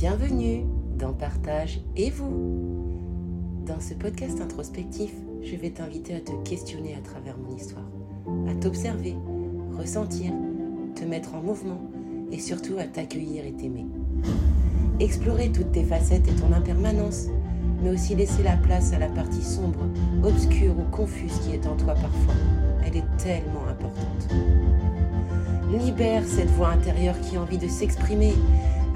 Bienvenue dans Partage et vous. Dans ce podcast introspectif, je vais t'inviter à te questionner à travers mon histoire, à t'observer, ressentir, te mettre en mouvement et surtout à t'accueillir et t'aimer. Explorer toutes tes facettes et ton impermanence, mais aussi laisser la place à la partie sombre, obscure ou confuse qui est en toi parfois. Elle est tellement importante. Libère cette voix intérieure qui a envie de s'exprimer.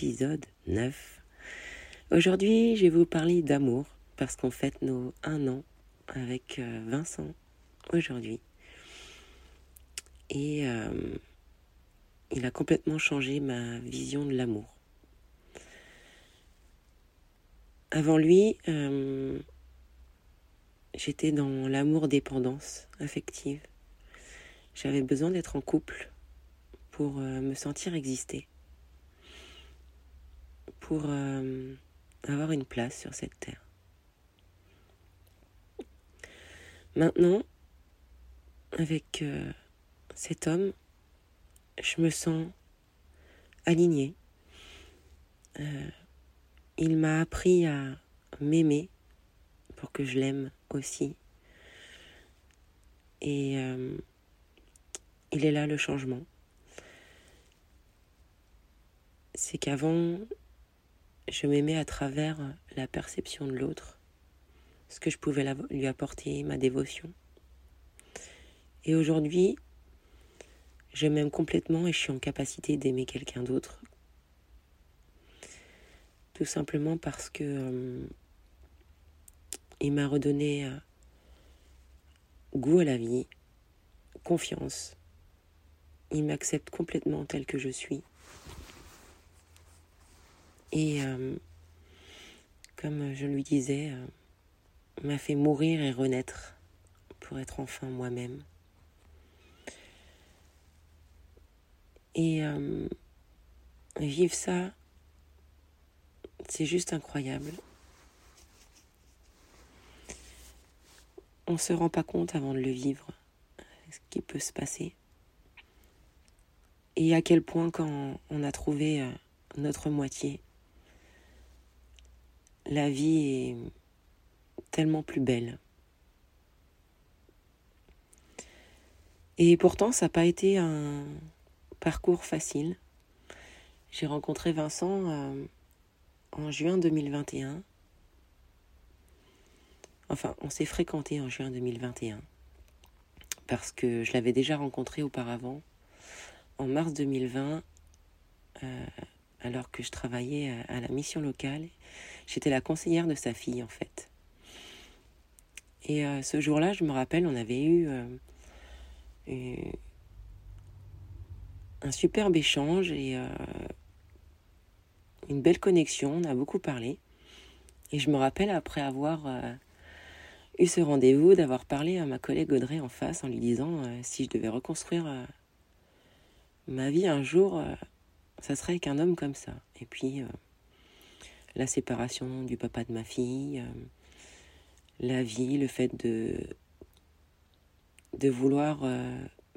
L'épisode 9. Aujourd'hui, je vais vous parler d'amour parce qu'on fête nos un an avec euh, Vincent aujourd'hui. Et euh, il a complètement changé ma vision de l'amour. Avant lui, euh, j'étais dans l'amour-dépendance affective. J'avais besoin d'être en couple pour me sentir exister, pour avoir une place sur cette terre. Maintenant, avec euh, cet homme, je me sens alignée. Euh, il m'a appris à m'aimer pour que je l'aime aussi. Et euh, il est là le changement. C'est qu'avant, je m'aimais à travers la perception de l'autre, ce que je pouvais lui apporter, ma dévotion. Et aujourd'hui, je m'aime complètement et je suis en capacité d'aimer quelqu'un d'autre. Tout simplement parce que euh, il m'a redonné euh, goût à la vie, confiance. Il m'accepte complètement tel que je suis. Et euh, comme je lui disais, m'a fait mourir et renaître pour être enfin moi-même. Et euh, vivre ça, c'est juste incroyable. On ne se rend pas compte avant de le vivre, ce qui peut se passer. Et à quel point quand on a trouvé euh, notre moitié, la vie est tellement plus belle. Et pourtant, ça n'a pas été un, parcours facile. J'ai rencontré Vincent euh, en juin 2021. Enfin, on s'est fréquenté en juin 2021 parce que je l'avais déjà rencontré auparavant en mars 2020 euh, alors que je travaillais à, la mission locale. J'étais la conseillère de sa fille en fait. Et euh, ce jour-là, je me rappelle, on avait eu un superbe échange et euh, une belle connexion. On a beaucoup parlé. Et je me rappelle, après avoir euh, eu ce rendez-vous, d'avoir parlé à ma collègue Audrey en face en lui disant euh, si je devais reconstruire ma vie un jour, ça serait avec un homme comme ça. Et puis, la séparation du papa de ma fille, la vie, le fait de, vouloir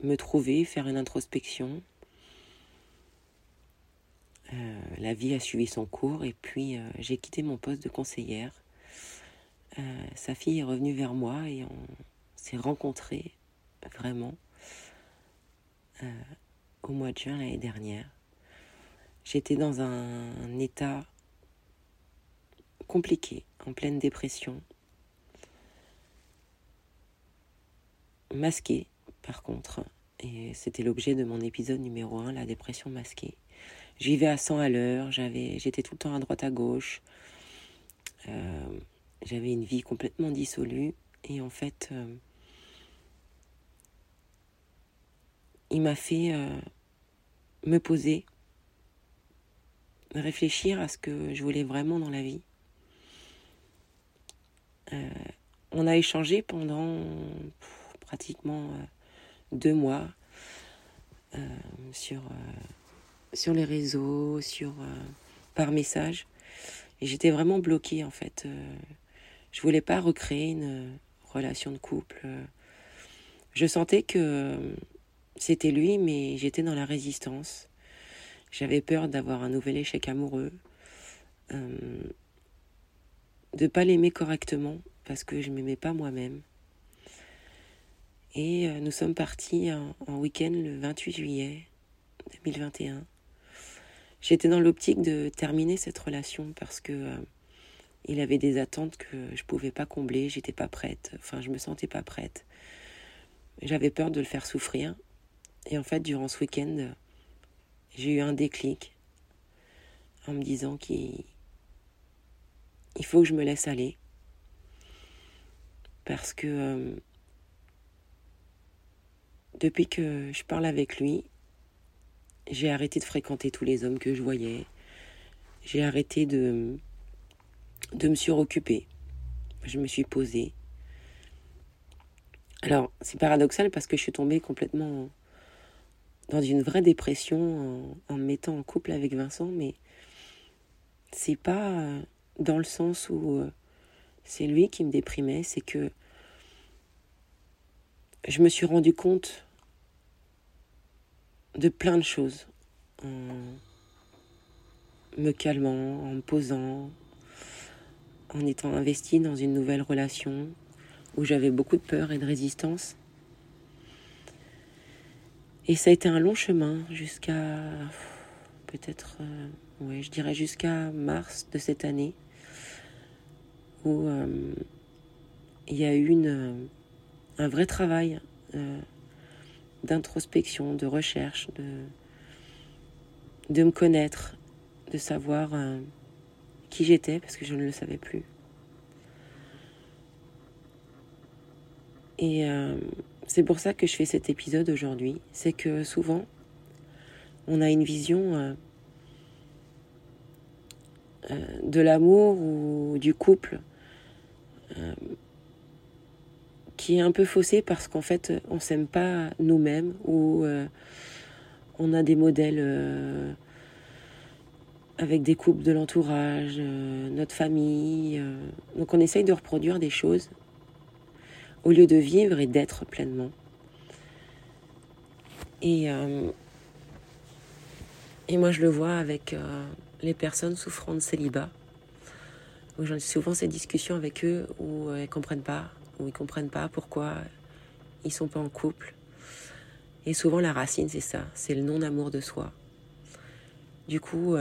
me trouver, faire une introspection, euh, la vie a suivi son cours et puis euh, j'ai quitté mon poste de conseillère. Euh, sa fille est revenue vers moi et on s'est rencontrés vraiment au mois de juin l'année dernière. J'étais dans un, état compliqué, en pleine dépression, masqué par contre. Et c'était l'objet de mon épisode numéro 1, la dépression masquée. Je vivais à 100 à l'heure, j'avais, j'étais tout le temps à droite à gauche. Euh, j'avais une vie complètement dissolue Et en fait, euh, il m'a fait euh, me poser, réfléchir à ce que je voulais vraiment dans la vie. Euh, on a échangé pendant pratiquement deux mois sur, sur les réseaux, sur, par message. Et j'étais vraiment bloquée en fait. je voulais pas recréer une relation de couple. Je sentais que c'était lui, mais j'étais dans la résistance. J'avais peur d'avoir un nouvel échec amoureux, euh, de pas l'aimer correctement parce que je m'aimais pas moi-même. Et euh, nous sommes partis en, week-end le 28 juillet 2021. J'étais dans l'optique de terminer cette relation parce que euh, il avait des attentes que je pouvais pas combler, j'étais pas prête, enfin je me sentais pas prête. J'avais peur de le faire souffrir. Et en fait, durant ce week-end, j'ai eu un déclic en me disant qu'il il faut que je me laisse aller. Parce que euh, depuis que je parle avec lui, j'ai arrêté de fréquenter tous les hommes que je voyais. J'ai arrêté de de me suroccuper. Je me suis posée. Alors, c'est paradoxal parce que je suis tombée complètement dans une vraie dépression en, me mettant en couple avec Vincent, mais c'est pas euh, dans le sens où euh, c'est lui qui me déprimait, c'est que je me suis rendu compte de plein de choses en me calmant, en me posant, en étant investie dans une nouvelle relation où j'avais beaucoup de peur et de résistance. Et ça a été un long chemin jusqu'à peut-être, euh, je dirais jusqu'à mars de cette année, où euh, il y a eu une, un vrai travail euh, d'introspection, de recherche, de, de me connaître, de savoir qui j'étais parce que je ne le savais plus. Et euh, c'est pour ça que je fais cet épisode aujourd'hui. C'est que souvent, on a une vision euh, euh, de l'amour ou du couple qui est un peu faussée parce qu'en fait, on s'aime pas nous-mêmes ou on a des modèles avec des couples de l'entourage, euh, notre famille. Euh. donc on essaye de reproduire des choses au lieu de vivre et d'être pleinement. Et, euh, et moi je le vois avec les personnes souffrant de célibat, j'ai souvent ces discussions avec eux où ils comprennent pas, où ils comprennent pas pourquoi ils sont pas en couple. Et souvent la racine c'est ça, c'est le non-amour de soi. Du coup,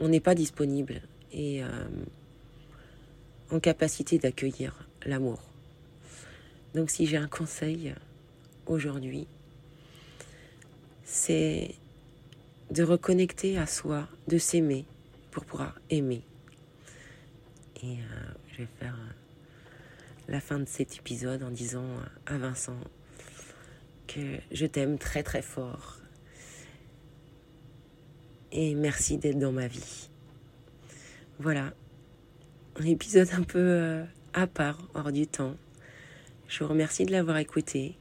on n'est pas disponible et euh, en capacité d'accueillir l'amour. Donc si j'ai un conseil aujourd'hui, c'est de reconnecter à soi, de s'aimer pour pouvoir aimer. Et euh, je vais faire euh, la fin de cet épisode en disant à Vincent que je t'aime très très fort et merci d'être dans ma vie. Voilà, un épisode un peu euh, à part, hors du temps. Je vous remercie de l'avoir écouté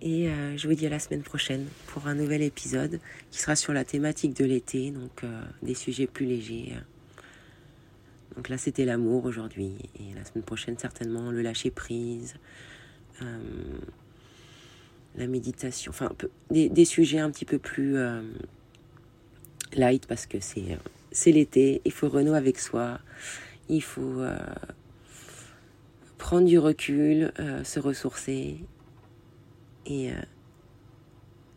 et euh, je vous dis à la semaine prochaine pour un nouvel épisode qui sera sur la thématique de l'été, donc euh, des sujets plus légers. Donc là, c'était l'amour aujourd'hui et la semaine prochaine, certainement le lâcher prise. la méditation, enfin des, sujets un petit peu plus light parce que c'est, euh, c'est l'été, il faut renouer avec soi, il faut euh, prendre du recul, euh, se ressourcer et,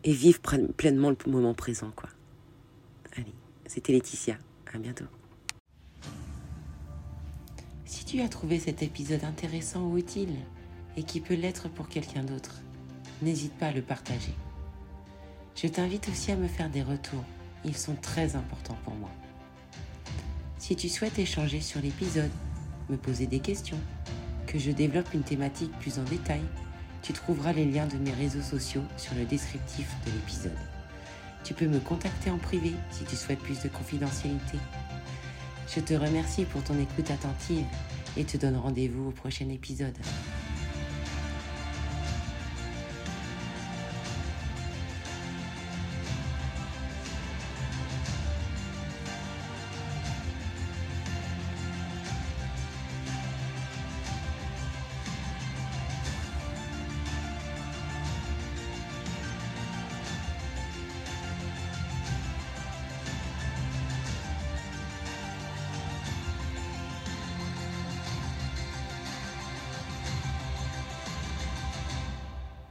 et vivre pleinement le moment présent. Allez, c'était Laetitia, à bientôt. Si tu as trouvé cet épisode intéressant ou utile et qui peut l'être pour quelqu'un d'autre, n'hésite pas à le partager. Je t'invite aussi à me faire des retours ils sont très importants pour moi. Si tu souhaites échanger sur l'épisode, me poser des questions, que je développe une thématique plus en détail, tu trouveras les liens de mes réseaux sociaux sur le descriptif de l'épisode. Tu peux me contacter en privé si tu souhaites plus de confidentialité. Je te remercie pour ton écoute attentive et te donne rendez-vous au prochain épisode.